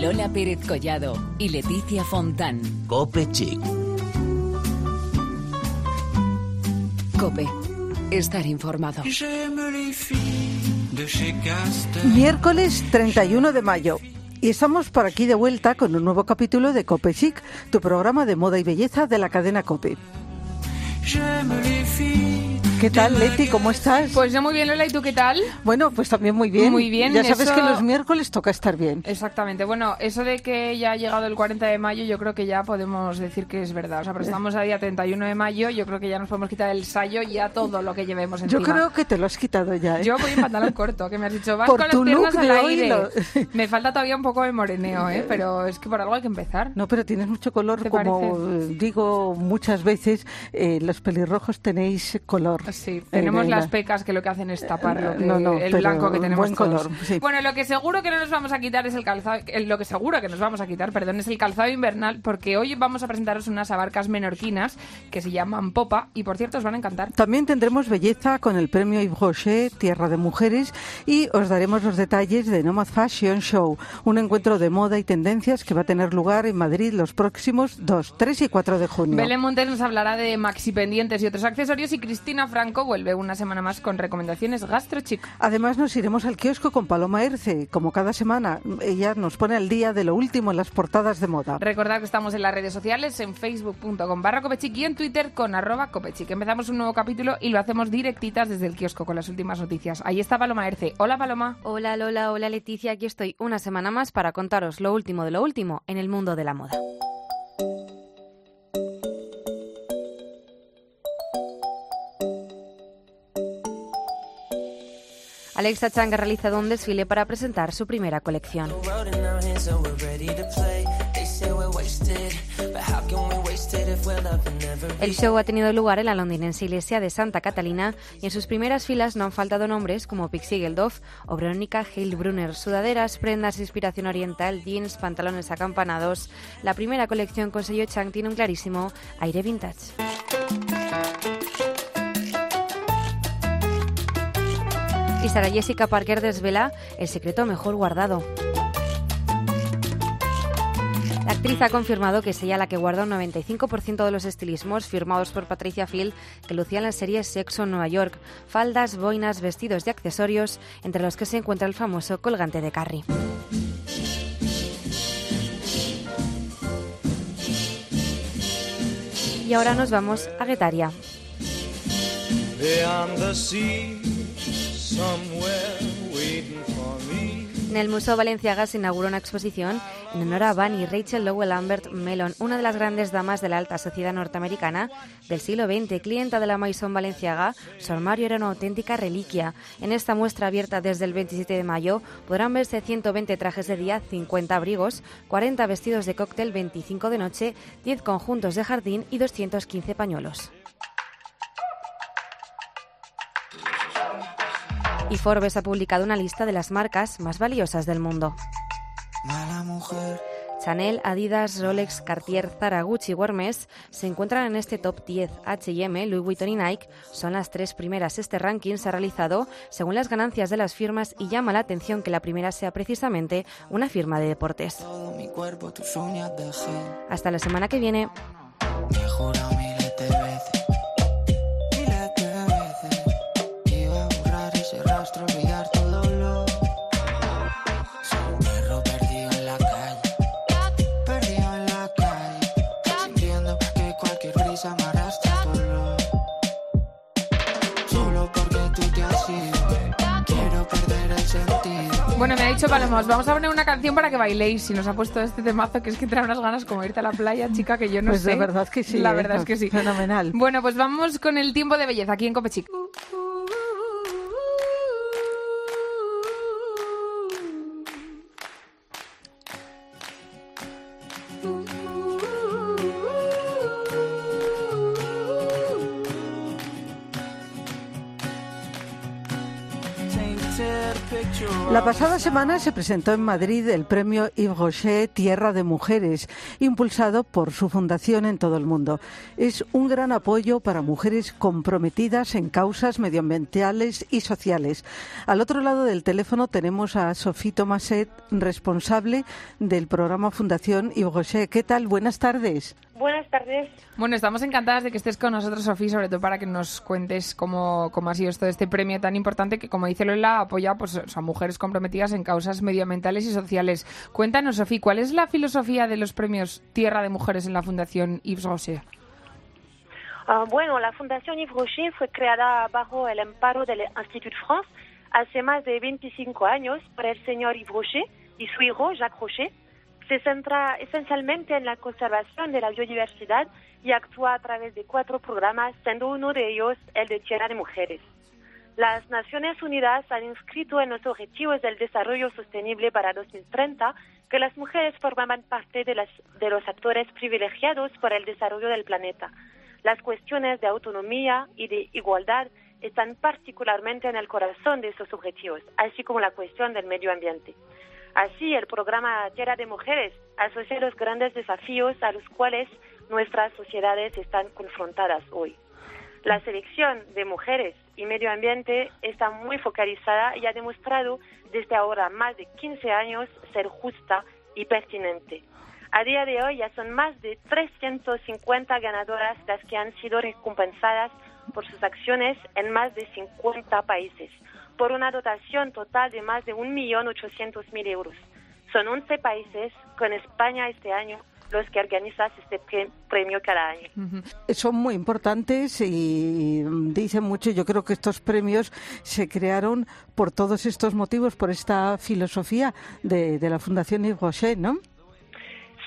Lola Pérez Collado y Leticia Fontán. Cope Chic. Cope. Estar informado. Miércoles 31 de mayo. Y estamos por aquí de vuelta con un nuevo capítulo de Cope Chic, tu programa de moda y belleza de la cadena Cope. ¿Qué tal, Leti? ¿Cómo estás? Pues yo muy bien, Lola, ¿y tú qué tal? Bueno, pues también muy bien. Muy bien. Ya sabes eso- que los miércoles toca estar bien. Exactamente. Bueno, eso de que ya ha llegado el 40 de mayo, yo creo que ya podemos decir que es verdad. O sea, pero estamos a día 31 de mayo, yo creo que ya nos podemos quitar el sayo y ya todo lo que llevemos Yo encima. creo que te lo has quitado ya, ¿eh? Yo voy en pantalón corto, que me has dicho, vas Por con tu las piernas look al aire. lo- Me falta todavía un poco de moreneo, ¿eh? Pero es que por algo hay que empezar. No, pero tienes mucho color, ¿Te como parece? digo muchas veces, eh, los pelirrojos tenéis color. Sí, Eh, tenemos las la- pecas que lo que hacen es tapar lo que- No, no, el blanco que tenemos buen todos. color, sí. Bueno, lo que seguro que no nos vamos a quitar es el calzado, lo que seguro que nos vamos a quitar, perdón, es el calzado invernal, porque hoy vamos a presentaros unas abarcas menorquinas que se llaman Popa y por cierto os van a encantar. También tendremos belleza con el premio Yves Rocher, Tierra de Mujeres, y os daremos los detalles de Nomad Fashion Show, un encuentro de moda y tendencias que va a tener lugar en Madrid los próximos 2, 3 y 4 de junio. Belén Montes nos hablará de maxi pendientes y otros accesorios y Cristina Franco vuelve una semana más con recomendaciones gastrochic. Además nos iremos al kiosco con Paloma Erce, como cada semana. Ella nos pone al día de lo último en las portadas de moda. Recordad que estamos en las redes sociales, en facebook.com barra copechic y en twitter con arroba copechic. Empezamos un nuevo capítulo y lo hacemos directitas desde el kiosco con las últimas noticias. Ahí está Paloma Erce. Hola Paloma. Hola Lola, hola Leticia, aquí estoy una semana más para contaros lo último de lo último en el mundo de la moda. Alexa Chang ha realizado un desfile para presentar su primera colección. El show ha tenido lugar en la londinense iglesia de Santa Catalina y en sus primeras filas no han faltado nombres como Pixie Geldof o Verónica Heilbrunner, sudaderas, prendas de inspiración oriental, jeans, pantalones acampanados. La primera colección con sello Chang tiene un clarísimo aire vintage. Y Sarah Jessica Parker desvela el secreto mejor guardado. La actriz ha confirmado que es ella la que guarda un 95% de los estilismos firmados por Patricia Field que lucía en la serie Sexo en Nueva York. Faldas, boinas, vestidos y accesorios, entre los que se encuentra el famoso colgante de Carrie. Y ahora nos vamos a Guetaria. En el Museo Valenciaga se inauguró una exposición en honor a Bunny Rachel Lowell Lambert Mellon, una de las grandes damas de la alta sociedad norteamericana del siglo XX, clienta de la Maison Valenciaga. Su armario era una auténtica reliquia. En esta muestra abierta desde el 27 de mayo podrán verse 120 trajes de día, 50 abrigos, 40 vestidos de cóctel, 25 de noche, 10 conjuntos de jardín y 215 pañuelos. Y Forbes ha publicado una lista de las marcas más valiosas del mundo. Mala mujer. Chanel, Adidas, Rolex, Cartier, Zara, Gucci y Hermes se encuentran en este top 10. H&M, Louis Vuitton y Nike son las tres primeras. Este ranking se ha realizado según las ganancias de las firmas y llama la atención que la primera sea precisamente una firma de deportes. Hasta la semana que viene. Dicho Paloma, os vamos a poner una canción para que bailéis y nos ha puesto este temazo que es que trae unas ganas como irte a la playa, chica, que yo no Pues sé. de verdad que sí. La ¿eh? verdad es que sí. Fenomenal. Bueno, pues vamos con el tiempo de belleza aquí en Copechic. La pasada semana se presentó en Madrid el premio Yves Rocher Tierra de Mujeres, impulsado por su fundación en todo el mundo. Es un gran apoyo para mujeres comprometidas en causas medioambientales y sociales. Al otro lado del teléfono tenemos a Sophie Tomaset, responsable del programa Fundación Yves Rocher. ¿Qué tal? Buenas tardes. Buenas tardes. Bueno, estamos encantadas de que estés con nosotros, Sofía, sobre todo para que nos cuentes cómo, cómo ha sido esto de este premio tan importante que, como dice Lola, apoya pues, a mujeres comprometidas en causas medioambientales y sociales. Cuéntanos, Sofía, ¿cuál es la filosofía de los premios Tierra de Mujeres en la Fundación Yves Rocher? Uh, bueno, la Fundación Yves Rocher fue creada bajo el amparo del Institut France hace más de 25 años por el señor Yves Rocher y su hijo Jacques Rocher se centra esencialmente en la conservación de la biodiversidad y actúa a través de cuatro programas, siendo uno de ellos el de Tierra de Mujeres. Las Naciones Unidas han inscrito en los Objetivos del Desarrollo Sostenible para 2030 que las mujeres forman parte de, las, de los actores privilegiados por el desarrollo del planeta. Las cuestiones de autonomía y de igualdad están particularmente en el corazón de esos objetivos, así como la cuestión del medio ambiente. Así, el programa Tierra de Mujeres asocia los grandes desafíos a los cuales nuestras sociedades están confrontadas hoy. La selección de mujeres y medio ambiente está muy focalizada y ha demostrado desde ahora más de 15 años ser justa y pertinente. A día de hoy ya son más de 350 ganadoras las que han sido recompensadas por sus acciones en más de 50 países, por una dotación total de más de 1.800.000 euros. Son 11 países, con España este año, los que organizan este premio cada año. Son muy importantes y dicen mucho. Yo creo que estos premios se crearon por todos estos motivos, por esta filosofía de, de la Fundación Yves Rocher, ¿no?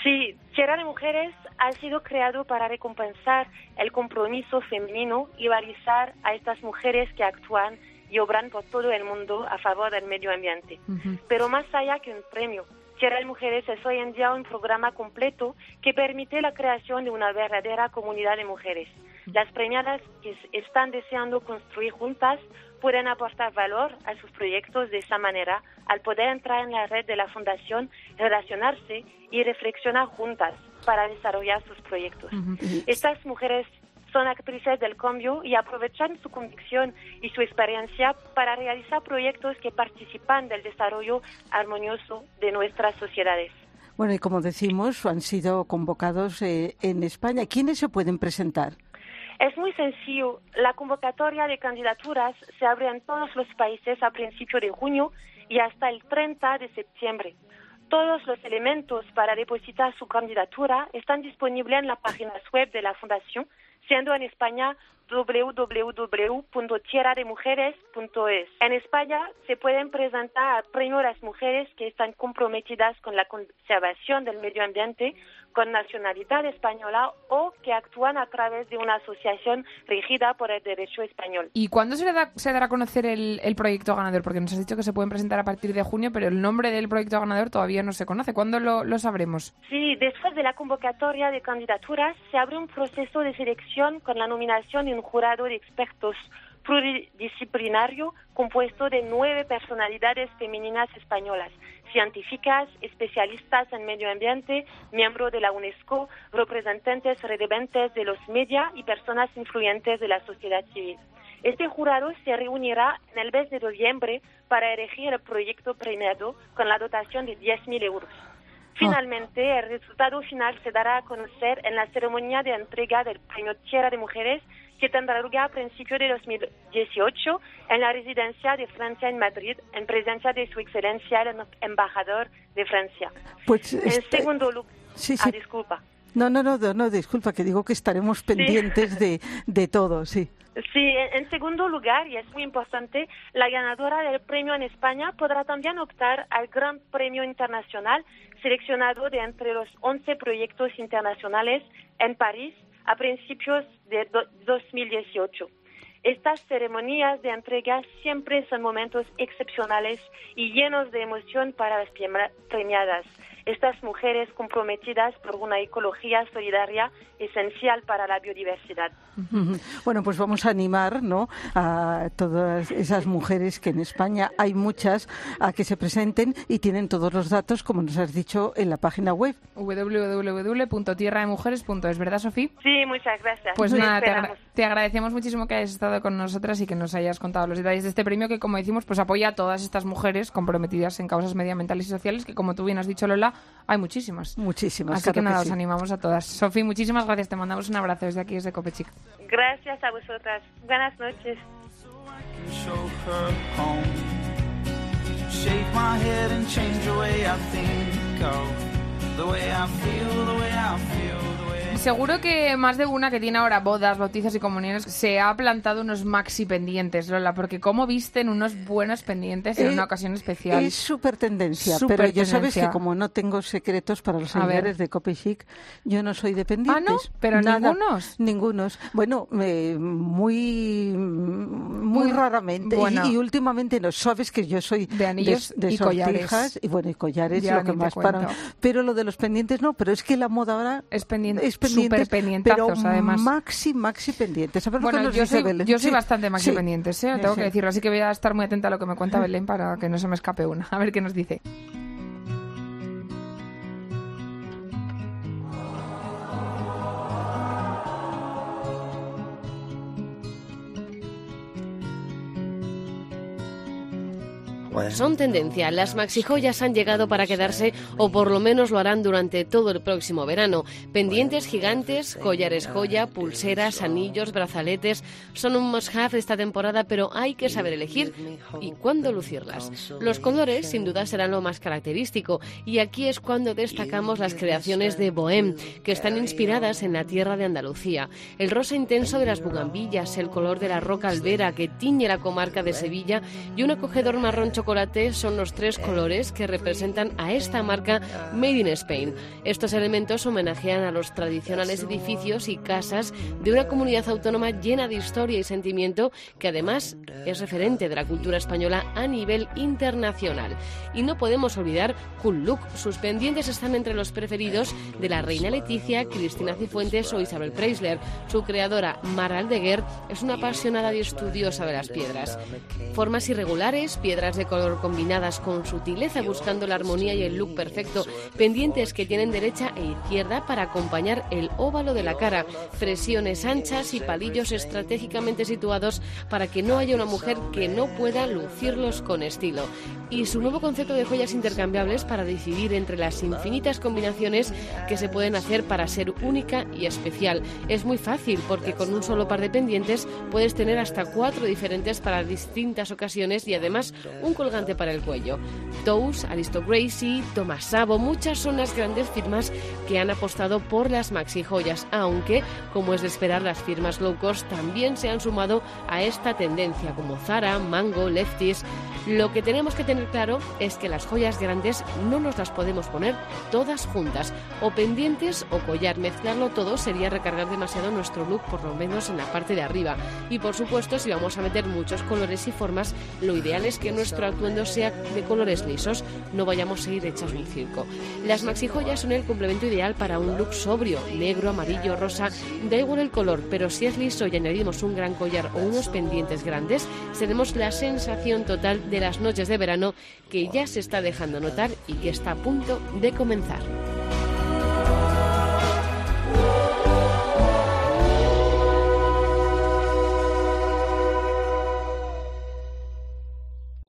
Sí, Tierra de Mujeres ha sido creado para recompensar el compromiso femenino y valorizar a estas mujeres que actúan y obran por todo el mundo a favor del medio ambiente. Pero más allá que un premio, Tierra Mujeres es hoy en día un programa completo que permite la creación de una verdadera comunidad de mujeres. Las premiadas que están deseando construir juntas pueden aportar valor a sus proyectos de esa manera al poder entrar en la red de la Fundación, relacionarse y reflexionar juntas para desarrollar sus proyectos. Estas mujeres son actrices del cambio y aprovechan su convicción y su experiencia para realizar proyectos que participan del desarrollo armonioso de nuestras sociedades. Bueno, y como decimos, han sido convocados eh, en España. ¿Quiénes se pueden presentar? Es muy sencillo. La convocatoria de candidaturas se abre en todos los países a principios de junio y hasta el 30 de septiembre. Todos los elementos para depositar su candidatura están disponibles en la página web de la Fundación, siendo en España www.tierrademujeres.es. En España se pueden presentar a premio las mujeres que están comprometidas con la conservación del medio ambiente con nacionalidad española o que actúan a través de una asociación regida por el derecho español. ¿Y cuándo se, da, se dará a conocer el, el, proyecto ganador? Porque nos has dicho que se pueden presentar a partir de junio, pero el nombre del proyecto ganador todavía no se conoce. ¿Cuándo lo, lo sabremos? Sí, después de la convocatoria de candidaturas se abre un proceso de selección con la nominación de un jurado de expertos pluridisciplinario compuesto de nueve personalidades femeninas españolas, científicas, especialistas en medio ambiente, miembros de la UNESCO, representantes relevantes de los medios y personas influyentes de la sociedad civil. Este jurado se reunirá en el mes de noviembre para elegir el proyecto premiado con la dotación de 10.000 euros. Finalmente, el resultado final se dará a conocer en la ceremonia de entrega del Premio Tierra de Mujeres que tendrá lugar a principios de 2018 en la residencia de Francia en Madrid, en presencia de su excelencia el embajador de Francia. Pues en este... segundo lugar, sí, ah, sí. disculpa. No, no, no, no, disculpa, que digo que estaremos pendientes de, de todo, sí. Sí, en segundo lugar, y es muy importante, la ganadora del premio en España podrá también optar al Gran Premio Internacional seleccionado de entre los 11 proyectos internacionales en París a principios de 2018. Estas ceremonias de entrega siempre son momentos excepcionales y llenos de emoción para las premiadas. Estas mujeres comprometidas por una ecología solidaria esencial para la biodiversidad. Bueno, pues vamos a animar ¿no? a todas esas mujeres que en España hay muchas a que se presenten y tienen todos los datos, como nos has dicho, en la página web. www.tierrademujeres.es, ¿verdad, Sofía? Sí, muchas gracias. Pues nada, te, agra- te agradecemos muchísimo que hayas estado con nosotras y que nos hayas contado los detalles de este premio que, como decimos, pues apoya a todas estas mujeres comprometidas en causas medioambientales y sociales, que como tú bien has dicho, Lola, hay muchísimas. Muchísimas. Así que nada, sí. os animamos a todas. Sofía, muchísimas gracias. Te mandamos un abrazo desde aquí, desde Copechic. Gracias a vosotras. Buenas noches. Shake Seguro que más de una que tiene ahora bodas, bautizos y comuniones se ha plantado unos maxi pendientes, Lola, porque como visten unos buenos pendientes en Eh, una ocasión especial. Es súper tendencia, pero ya sabes tendencia. que como no tengo secretos para los seguidores de Cope Chic, yo no soy dependiente. Ah, ¿no? ¿Pero ningunos? Ningunos. Bueno, eh, muy muy Muy- raramente. Y- bueno. Y, últimamente no. Sabes que yo soy De anillos de, y collares. y bueno, y collares Ya lo que más para. Pero lo de los pendientes no, pero es que la moda ahora Es pendiente- es pendientes, súper pendientazos, pero además. maxi, maxi pendientes. Bueno, yo dice soy, Belén. yo soy Sí, bastante maxi sí. pendientes, ¿eh? tengo Sí. que decirlo, así que voy a estar muy atenta a lo que me cuenta Belén para que no se me escape una. A ver qué nos dice. Son tendencia. Las maxijoyas han llegado para quedarse o por lo menos lo harán durante todo el próximo verano. Pendientes gigantes, collares joya, pulseras, anillos, brazaletes son un must-have esta temporada, pero hay que saber elegir y cuándo lucirlas. Los colores sin duda serán lo más característico y aquí es cuando destacamos las creaciones de Bohem, que están inspiradas en la tierra de Andalucía. El rosa intenso de las bugambillas, el color de la roca albera que tiñe la comarca de Sevilla y un acogedor marrón chocolate son los tres colores que representan a esta marca Made in Spain. Estos elementos homenajean a los tradicionales edificios y casas de una comunidad autónoma llena de historia y sentimiento que además es referente de la cultura española a nivel internacional. Y no podemos olvidar Look. Sus pendientes están entre los preferidos de la reina Leticia, Cristina Cifuentes o Isabel Preisler. Su creadora, Mara Aldeguer, es una apasionada y estudiosa de las piedras. Formas irregulares, piedras de color combinadas con sutileza buscando la armonía y el look perfecto, pendientes que tienen derecha e izquierda para acompañar el óvalo de la cara, presiones anchas y palillos estratégicamente situados para que no haya una mujer que no pueda lucirlos con estilo. Y su nuevo concepto de joyas intercambiables para decidir entre las infinitas combinaciones que se pueden hacer para ser única y especial. Es muy fácil porque con un solo par de pendientes puedes tener hasta cuatro diferentes para distintas ocasiones y además un colgante para el cuello. Tous, Aristogracie, Thomas Sabo, muchas son las grandes firmas que han apostado por las maxi joyas, aunque, como es de esperar, las firmas low cost también se han sumado a esta tendencia, como Zara, Mango, Lefties. Lo que tenemos que tener claro es que las joyas grandes no nos las podemos poner todas juntas, o pendientes o collar. Mezclarlo todo sería recargar demasiado nuestro look, por lo menos en la parte de arriba. Y por supuesto, si vamos a meter muchos colores y formas, lo ideal es que nuestro atuendo sea de colores lisos, no vayamos a ir hechas un circo. Las maxi joyas son el complemento ideal para un look sobrio, negro, amarillo, rosa, da igual el color, pero si es liso y añadimos un gran collar o unos pendientes grandes, seremos la sensación total de las noches de verano que ya se está dejando notar y que está a punto de comenzar.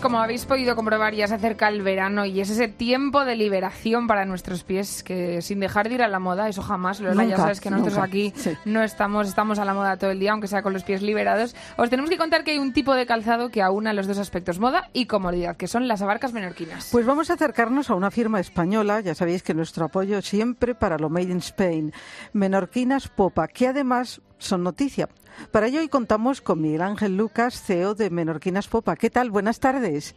Como habéis podido comprobar, ya se acerca el verano y es ese tiempo de liberación para nuestros pies que sin dejar de ir a la moda, eso jamás, Lola, ya sabes que nosotros nunca, aquí sí. no estamos, estamos a la moda todo el día, aunque sea con los pies liberados. Os tenemos que contar que hay un tipo de calzado que aúna los dos aspectos, moda y comodidad, que son las abarcas menorquinas. Pues vamos a acercarnos a una firma española, ya sabéis que nuestro apoyo siempre para lo Made in Spain, Menorquinas Popa, que además son noticia. Para ello hoy contamos con Miguel Ángel Lucas, CEO de Menorquinas Popa. ¿Qué tal? Buenas tardes.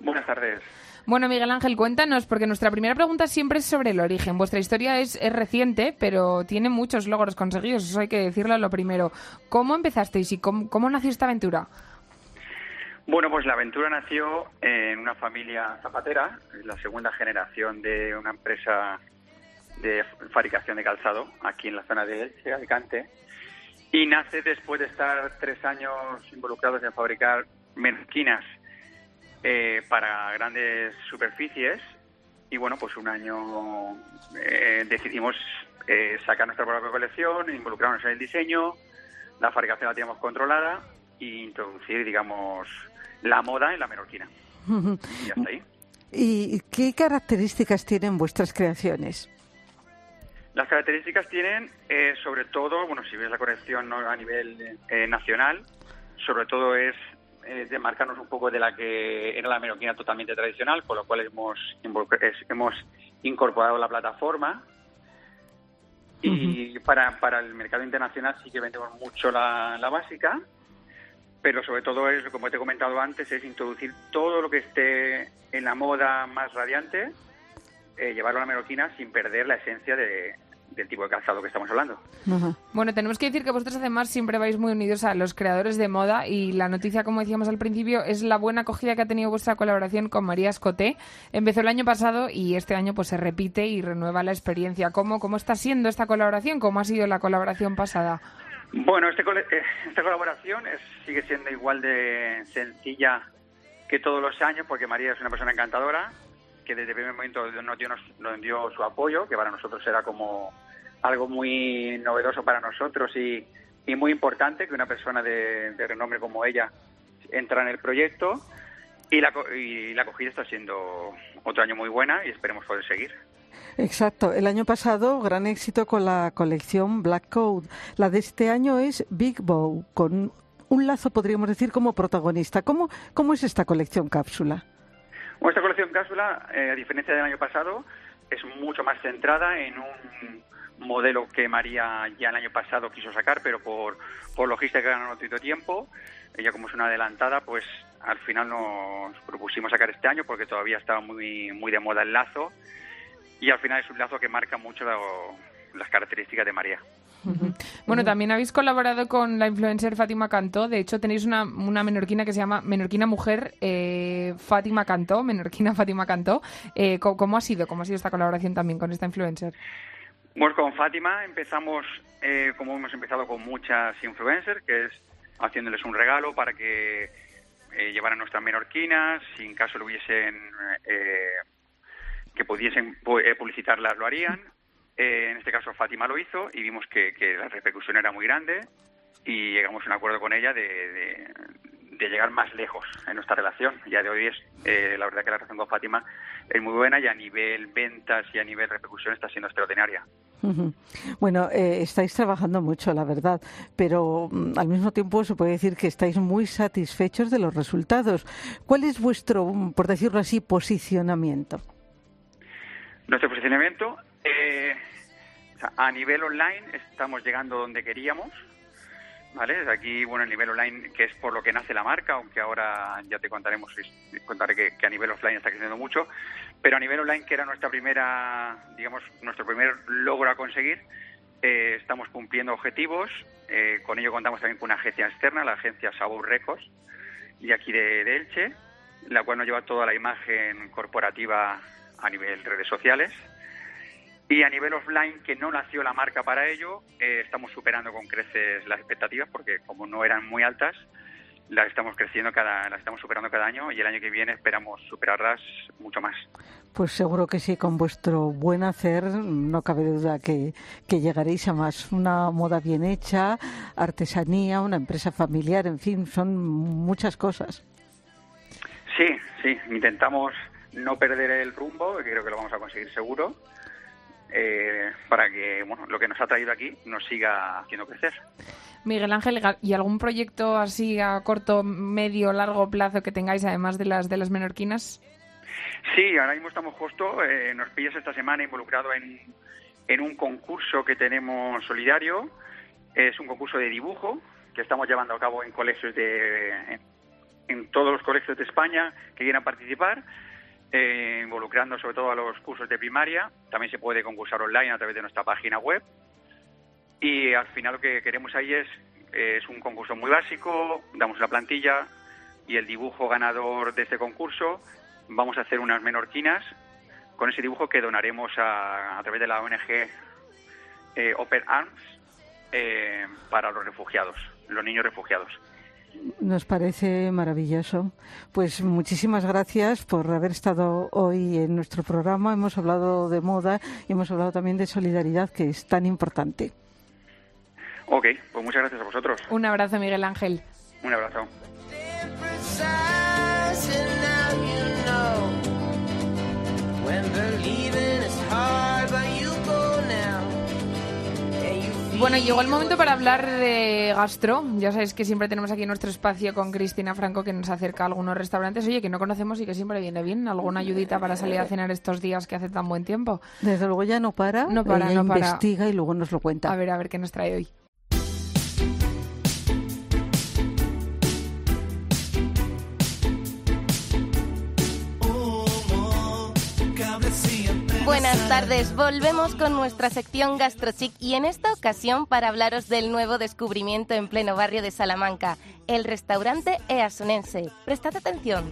Buenas tardes. Bueno, Miguel Ángel, cuéntanos, porque nuestra primera pregunta siempre es sobre el origen. Vuestra historia es, es reciente, pero tiene muchos logros conseguidos, eso hay que decirlo lo primero. ¿Cómo empezasteis y cómo, cómo nació esta aventura? Bueno, pues la aventura nació en una familia zapatera, la segunda generación de una empresa de fabricación de calzado aquí en la zona de Elche, Alicante, y nace después de estar tres años involucrados en fabricar menorquinas eh, para grandes superficies y bueno, pues un año eh, decidimos eh, sacar nuestra propia colección, involucrarnos en el diseño, la fabricación la teníamos controlada e introducir, digamos, la moda en la menorquina. Y hasta ahí. ¿Y qué características tienen vuestras creaciones? Las características tienen, eh, sobre todo, bueno, si ves la colección ¿no? a nivel eh, nacional, sobre todo es eh, de marcarnos un poco de la que era la menorquina totalmente tradicional, con lo cual hemos, hemos incorporado la plataforma. Y para, para el mercado internacional sí que vendemos mucho la, la básica, pero sobre todo es, como te he comentado antes, es introducir todo lo que esté en la moda más radiante, eh, llevarlo a la menorquina sin perder la esencia de- del tipo de calzado que estamos hablando. Ajá. Bueno, tenemos que decir que vosotros además siempre vais muy unidos a los creadores de moda y la noticia, como decíamos al principio, es la buena acogida que ha tenido vuestra colaboración con María Escoté. Empezó el año pasado y este año pues se repite y renueva la experiencia. ¿Cómo, cómo está siendo esta colaboración? ¿Cómo ha sido la colaboración pasada? Bueno, este cole- eh, esta colaboración es- sigue siendo igual de sencilla que todos los años, porque María es una persona encantadora, que desde el primer momento nos dio, nos- dio su apoyo, que para nosotros era como algo muy novedoso para nosotros y, y muy importante que una persona de, renombre como ella entra en el proyecto. Y la, y la acogida está siendo otro año muy buena y esperemos poder seguir. Exacto. El año pasado, gran éxito con la colección Black Code. La de este año es Big Bow, con un lazo, podríamos decir, como protagonista. ¿Cómo, cómo es esta colección cápsula? Bueno, esta colección cápsula, eh, a diferencia del año pasado, es mucho más centrada en un modelo que María ya el año pasado quiso sacar, pero por, por logística no tenido tiempo. Ella, como es una adelantada, pues al final nos propusimos sacar este año porque todavía estaba muy, muy de moda el lazo. Y al final es un lazo que marca mucho las características de María. Bueno, también habéis colaborado con la influencer Fátima Cantó. De hecho, tenéis una, una menorquina que se llama Menorquina Mujer eh, Fátima Cantó, Menorquina Fátima Cantó. Eh, ¿cómo, cómo ha sido? ¿Cómo ha sido esta colaboración también con esta influencer? Pues con Fátima empezamos, eh, como hemos empezado con muchas influencers, que es haciéndoles un regalo para que eh, llevaran nuestras menorquinas, si en caso lo hubiesen, eh, que pudiesen pu- eh, publicitarlas, lo harían. Eh, en este caso Fátima lo hizo y vimos que, que la repercusión era muy grande y llegamos a un acuerdo con ella de, de- de llegar más lejos en nuestra relación. Ya de hoy es, eh, la verdad que la relación con Fátima es muy buena y a nivel ventas y a nivel repercusión está siendo extraordinaria. Bueno, eh, estáis trabajando mucho, la verdad, pero mm, al mismo tiempo se puede decir que estáis muy satisfechos de los resultados. ¿Cuál es vuestro, mm, por decirlo así, posicionamiento? Nuestro posicionamiento, a nivel online estamos llegando donde queríamos, ¿vale? Aquí, bueno, el nivel online, que es por lo que nace la marca, aunque ahora ya te contaremos, contaré que, a nivel offline está creciendo mucho, pero a nivel online, que era nuestra primera, digamos, nuestro primer logro a conseguir, eh, estamos cumpliendo objetivos, eh, con ello contamos también con una agencia externa, la agencia Sabor Records, y aquí de, de Elche, la cual nos lleva toda la imagen corporativa a nivel redes sociales. Y a nivel offline, que no nació la marca para ello, eh, estamos superando con creces las expectativas, porque como no eran muy altas, las estamos creciendo cada, las estamos superando cada año y el año que viene esperamos superarlas mucho más. Pues seguro que sí, con vuestro buen hacer no cabe duda que, que llegaréis a más. Una moda bien hecha, artesanía, una empresa familiar, en fin, son muchas cosas. Sí, sí, intentamos no perder el rumbo, que creo que lo vamos a conseguir seguro, eh, para que bueno, lo que nos ha traído aquí nos siga haciendo crecer. Miguel Ángel, ¿y algún proyecto así a corto, medio, largo plazo que tengáis además de las de las menorquinas? Sí, ahora mismo estamos justo, eh, nos pillas esta semana involucrado en, en un concurso que tenemos solidario. Es un concurso de dibujo que estamos llevando a cabo en colegios de en, en todos los colegios de España que quieran participar, eh, involucrando sobre todo a los cursos de primaria. También se puede concursar online a través de nuestra página web. Y al final lo que queremos ahí es, es un concurso muy básico, damos la plantilla y el dibujo ganador de este concurso vamos a hacer unas menorquinas con ese dibujo que donaremos a, través de la ONG eh, Open Arms eh, para los refugiados, los niños refugiados. Nos parece maravilloso. Pues muchísimas gracias por haber estado hoy en nuestro programa. Hemos hablado de moda y hemos hablado también de solidaridad, que es tan importante. Ok, pues muchas gracias a vosotros. Un abrazo, Miguel Ángel. Un abrazo. Bueno, llegó el momento para hablar de gastro. Ya sabéis que siempre tenemos aquí nuestro espacio con Cristina Franco que nos acerca a algunos restaurantes, oye, que no conocemos y que siempre viene bien. ¿Alguna ayudita para salir a cenar estos días que hace tan buen tiempo? Desde luego ya no para, No para, ella no para. investiga y luego nos lo cuenta. A ver, a ver qué nos trae hoy. Buenas tardes, volvemos con nuestra sección GastroChic y en esta ocasión para hablaros del nuevo descubrimiento en pleno barrio de Salamanca, el restaurante Easunense. Prestad atención.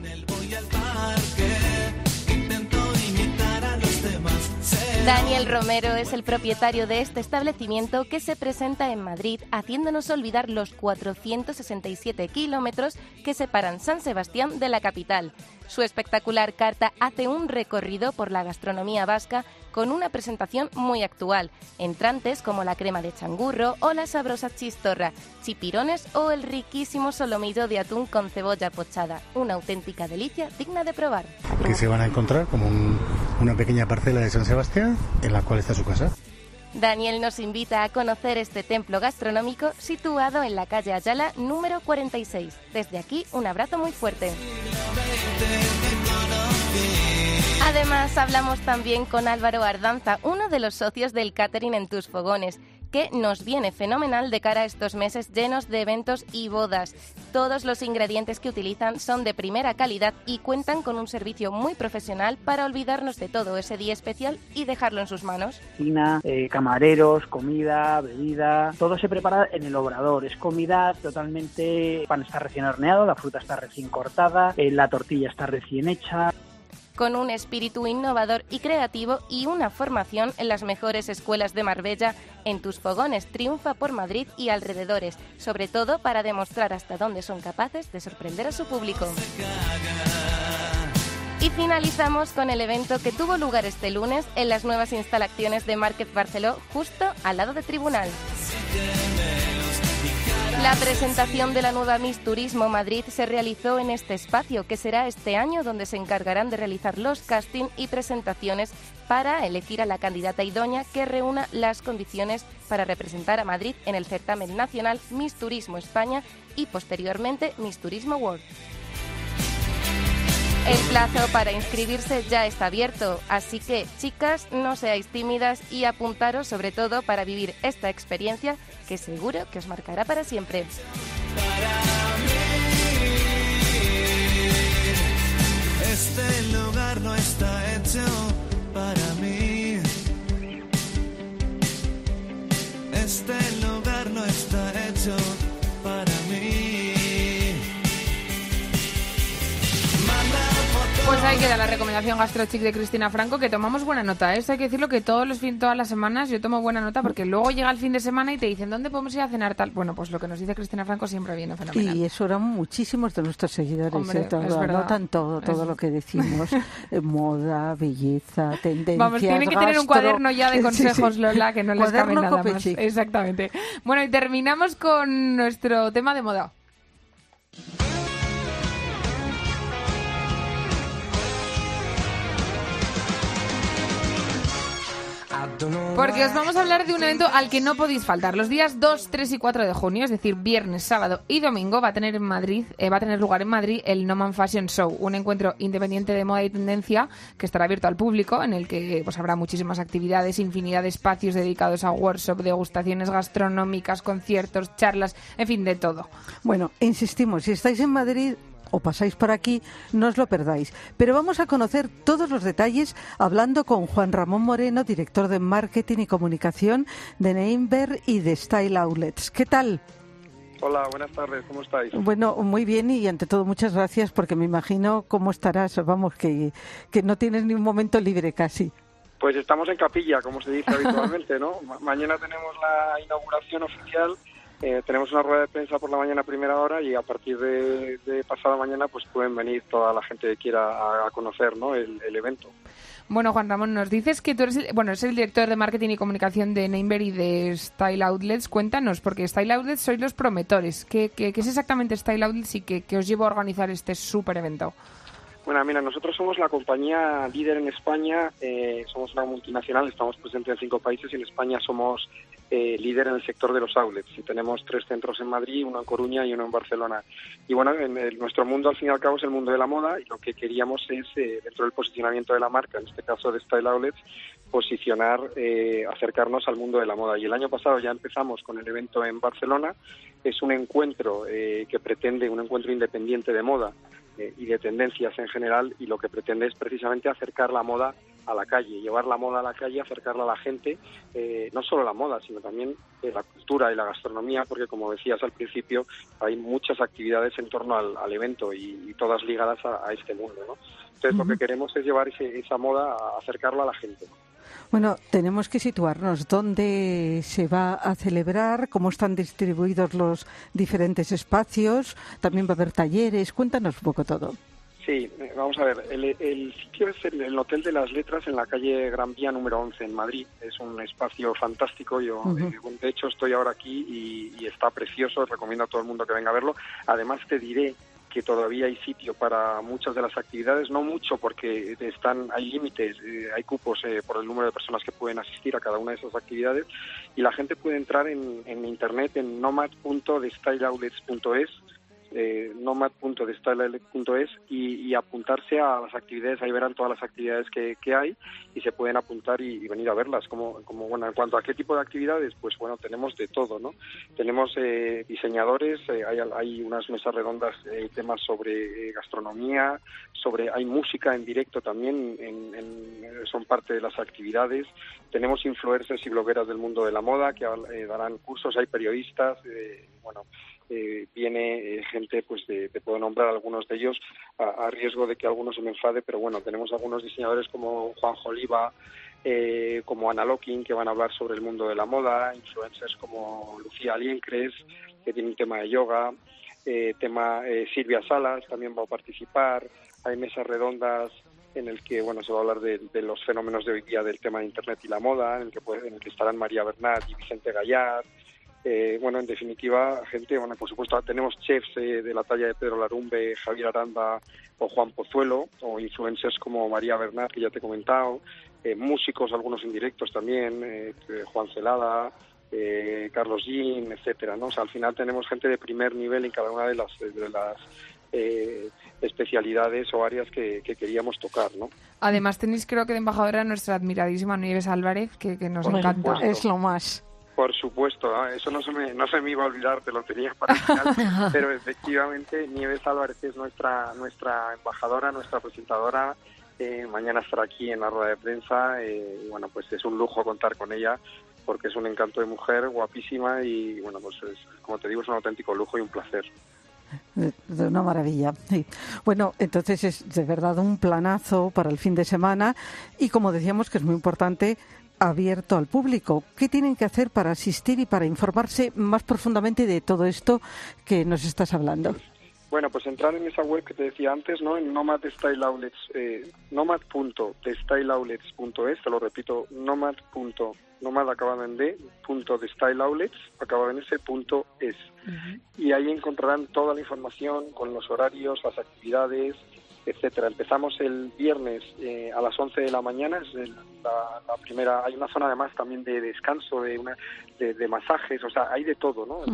Daniel Romero es el propietario de este establecimiento que se presenta en Madrid, haciéndonos olvidar los 467 kilómetros que separan San Sebastián de la capital. Su espectacular carta hace un recorrido por la gastronomía vasca con una presentación muy actual, entrantes como la crema de changurro o la sabrosa chistorra, chipirones o el riquísimo solomillo de atún con cebolla pochada, una auténtica delicia digna de probar. que se van a encontrar como un- una pequeña parcela de San Sebastián en la cual está su casa. Daniel nos invita a conocer este templo gastronómico situado en la calle Ayala número 46. Desde aquí, un abrazo muy fuerte. Además, hablamos también con Álvaro Ardanza, uno de los socios del catering en Tus Fogones, que nos viene fenomenal de cara a estos meses llenos de eventos y bodas. Todos los ingredientes que utilizan son de primera calidad y cuentan con un servicio muy profesional para olvidarnos de todo ese día especial y dejarlo en sus manos. cocina, eh, camareros, comida, bebida, todo se prepara en el obrador. Es comida totalmente, el pan está recién horneado, la fruta está recién cortada, eh, la tortilla está recién hecha. Con un espíritu innovador y creativo y una formación en las mejores escuelas de Marbella, en tus fogones triunfa por Madrid y alrededores, sobre todo para demostrar hasta dónde son capaces de sorprender a su público. Y finalizamos con el evento que tuvo lugar este lunes en las nuevas instalaciones de Market Barceló, justo al lado de Tribunal. La presentación de la nueva Miss Turismo Madrid se realizó en este espacio, que será este año donde se encargarán de realizar los casting y presentaciones para elegir a la candidata idónea que reúna las condiciones para representar a Madrid en el certamen nacional Miss Turismo España y posteriormente Miss Turismo World. El plazo para inscribirse ya está abierto, así que chicas, no seáis tímidas y apuntaros sobre todo para vivir esta experiencia que seguro que os marcará para siempre. Este lugar no está hecho para mí. Este lugar no está hecho para mí. Pues ahí queda la recomendación gastrochic de Cristina Franco, que tomamos buena nota. ¿eh? Esto hay que decirlo que todos los fin, todas las semanas yo tomo buena nota porque luego llega el fin de semana y te dicen ¿dónde podemos ir a cenar tal? Bueno, pues lo que nos dice Cristina Franco siempre viene fenomenal. Y eso eran muchísimos de nuestros seguidores, Hombre, ¿eh? Todo, anotan todo, todo Es- lo que decimos, eh, moda, belleza, tendencias, Vamos, tienen que tener un cuaderno ya de consejos, sí. Lola, que no les cabe nada más. Exactamente. Bueno, y terminamos con nuestro tema de moda. Porque os vamos a hablar de un evento al que no podéis faltar. Los días 2, 3 y 4 de junio, es decir, viernes, sábado y domingo, va a tener en Madrid, eh, va a tener lugar en Madrid el Noman Fashion Show, un encuentro independiente de moda y tendencia que estará abierto al público, en el que pues habrá muchísimas actividades, infinidad de espacios dedicados a workshop, degustaciones gastronómicas, conciertos, charlas, en fin, de todo. Bueno, insistimos, si estáis en Madrid, o pasáis por aquí, no os lo perdáis. Pero vamos a conocer todos los detalles hablando con Juan Ramón Moreno, director de Marketing y Comunicación de Neimber y de Style Outlets. ¿Qué tal? Hola, buenas tardes, ¿cómo estáis? Bueno, muy bien y ante todo muchas gracias porque me imagino cómo estarás, vamos, que, que no tienes ni un momento libre casi. Pues estamos en capilla, como se dice habitualmente, ¿no? mañana tenemos la inauguración oficial eh, tenemos una rueda de prensa por la mañana a primera hora y a partir de, pasada mañana pues pueden venir toda la gente que quiera a, conocer ¿no? el, evento. Bueno, Juan Ramón, nos dices que tú eres, el, bueno, eres el director de marketing y comunicación de Nameberry y de Style Outlets. Cuéntanos, porque Style Outlets sois los prometores. ¿Qué, qué, es exactamente Style Outlets y qué, os llevó a organizar este súper evento? Bueno, mira, nosotros somos la compañía líder en España, eh, somos una multinacional, estamos presentes en cinco países y en España somos eh, líder en el sector de los outlets. Y tenemos tres centros en Madrid, uno en Coruña y uno en Barcelona. Y bueno, en nuestro mundo al fin y al cabo es el mundo de la moda y lo que queríamos es, eh, dentro del posicionamiento de la marca, en este caso de Style Outlets, posicionar, eh, acercarnos al mundo de la moda. Y el año pasado ya empezamos con el evento en Barcelona. Es un encuentro que pretende, un encuentro independiente de moda y de tendencias en general y lo que pretende es precisamente acercar la moda a la calle, llevar la moda a la calle, acercarla a la gente, eh, no solo la moda, sino también eh, la cultura y la gastronomía, porque como decías al principio, hay muchas actividades en torno al, evento y, todas ligadas a, este mundo. ¿no? Entonces lo que queremos es llevar esa moda a acercarla a la gente. Bueno, tenemos que situarnos dónde se va a celebrar, cómo están distribuidos los diferentes espacios, también va a haber talleres, cuéntanos un poco todo. Sí, eh, vamos a ver, el, sitio es el, Hotel de las Letras en la calle Gran Vía número 11 en Madrid. Es un espacio fantástico, yo eh, de hecho estoy ahora aquí y, está precioso, recomiendo a todo el mundo que venga a verlo. Además te diré que todavía hay sitio para muchas de las actividades, no mucho porque están hay límites, eh, hay cupos por el número de personas que pueden asistir a cada una de esas actividades y la gente puede entrar en, en internet en nomad.destyleoutlets.es eh, nomad.destyle.es y, y apuntarse a las actividades, ahí verán todas las actividades que, hay y se pueden apuntar y, venir a verlas. Como, como, bueno, en cuanto a qué tipo de actividades, pues bueno, tenemos de todo, ¿no? Tenemos eh, diseñadores, eh, hay, hay, unas mesas redondas, eh, temas sobre gastronomía, sobre, hay música en directo también, son parte de las actividades. Tenemos influencers y blogueras del mundo de la moda que darán cursos, hay periodistas, bueno, eh, viene eh, gente, pues de, te puedo nombrar algunos de ellos, a, riesgo de que alguno se me enfade, pero bueno, tenemos algunos diseñadores como Juan Oliva, eh, como Ana Locking, que van a hablar sobre el mundo de la moda, influencers como Lucía Aliencres, que tiene un tema de yoga, tema Silvia Salas también va a participar, hay mesas redondas en el que bueno se va a hablar de, los fenómenos de hoy día del tema de internet y la moda, en el que, en el que estarán María Bernat y Vicente Gallar, eh, bueno, en definitiva, gente, bueno, por supuesto, tenemos chefs eh, de la talla de Pedro Larumbe, Javier Aranda o Juan Pozuelo, o influencers como María Bernat, que ya te he comentado, eh, músicos, algunos indirectos también, Juan Celada, Carlos Jean, etcétera, ¿no? O sea, al final tenemos gente de primer nivel en cada una de las, de las especialidades o áreas que, queríamos tocar, ¿no? Además tenéis creo que de embajadora nuestra admiradísima Nieves Álvarez, que, nos encanta. Es lo más. Por supuesto, ah, eso no se, me, no se me iba a olvidar, te lo tenía para el final, pero efectivamente Nieves Álvarez es nuestra, nuestra embajadora, nuestra presentadora, eh, mañana estará aquí en la rueda de prensa, eh, y bueno, pues es un lujo contar con ella, porque es un encanto de mujer, guapísima, y bueno, pues como te digo, es un auténtico lujo y un placer. De una maravilla. Bueno, entonces es de verdad un planazo para el fin de semana y como decíamos que es muy importante abierto al público. ¿Qué tienen que hacer para asistir y para informarse más profundamente de todo esto que nos estás hablando? Bueno, pues entrar en esa web que te decía antes, ¿no? En Nomad Style Outlets, eh, nomad.destyleoutlets.es, te lo repito, nomad. nomad acabado en D, punto de Style Outlets, acabado en ese punto es. Y ahí encontrarán toda la información con los horarios, las actividades, etcétera. Empezamos el viernes eh, a las 11 de la mañana, es el- la, la primera, hay una zona además también de descanso, de, una, de, de masajes, o sea, hay de todo, ¿no?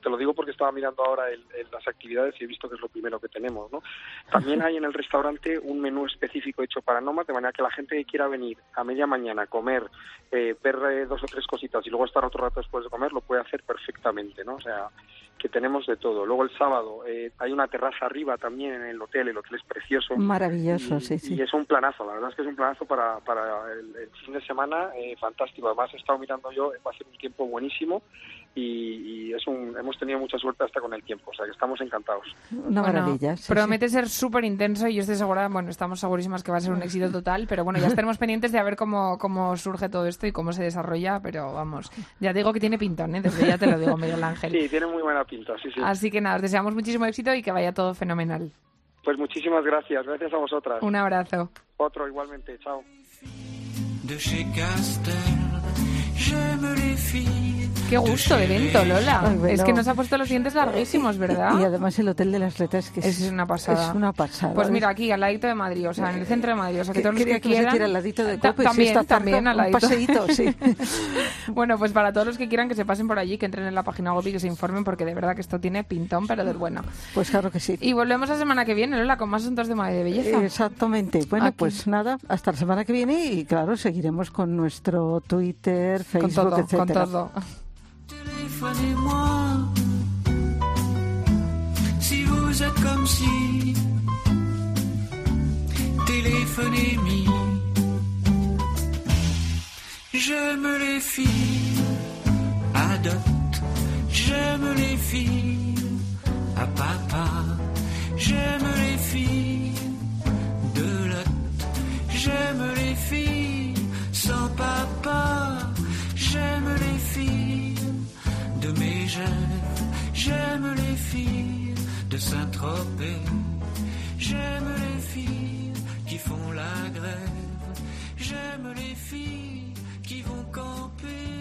Te lo digo porque estaba mirando ahora el- el- las actividades y he visto que es lo primero que tenemos, ¿no? También hay en el restaurante un menú específico hecho para nómadas, de manera que la gente que quiera venir a media mañana, comer, eh, ver eh, dos o tres cositas y luego estar otro rato después de comer, lo puede hacer perfectamente, ¿no? O sea, que tenemos de todo. Luego el sábado eh, hay una terraza arriba también en el hotel, el hotel es precioso. Maravilloso, Y- sí, sí. Y es un planazo, la verdad es que es un planazo para, para el, el fin de semana eh, fantástico. Además he estado mirando yo, va a ser un tiempo buenísimo y, y es un, hemos tenido mucha suerte hasta con el tiempo, o sea que estamos encantados. Una Bueno, maravilla. sí, promete ser súper intenso y yo estoy segura, bueno, estamos segurísimas que va a ser un éxito total, pero bueno, ya estaremos pendientes de a ver cómo, cómo surge todo esto y cómo se desarrolla, pero vamos, ya digo que tiene pintón, ¿eh? desde ya te lo digo, Miguel Ángel. Sí, tiene muy buena pinta, sí, sí. Así que nada, os deseamos muchísimo éxito y que vaya todo fenomenal. Pues muchísimas gracias, gracias a vosotras. Un abrazo. Otro igualmente, chao. de chez Castel. J'aime les filles. Qué gusto de evento, Lola. Ay, bueno. Es que nos ha puesto los dientes larguísimos, ¿verdad? Y además el Hotel de las Letras, que es, Es una pasada. Es una pasada. Pues Es- mira, aquí, al ladito de Madrid, o sea, en el centro de Madrid. O sea, que Que- todos los que que quieran... hiciera al ladito de También, está cerca, también, al un ladito. paseíto, sí. bueno, pues para todos los que quieran que se pasen por allí, que entren en la página web y que se informen, porque de verdad que esto tiene pintón, pero del bueno. Pues claro que sí. Y volvemos la semana que viene, Lola, con más asuntos de y de belleza. Exactamente. Bueno, Aquí. pues nada, hasta la semana que viene y claro, seguiremos con nuestro Twitter, con Facebook, todo, etcétera. con todo. Téléphonez-moi si vous êtes comme si. Téléphonez-moi. J'aime les filles à dot. J'aime les filles à papa. J'aime les filles de lot. J'aime les filles sans papa. J'aime les filles de Saint-Tropez. J'aime les filles qui font la grève. J'aime les filles qui vont camper.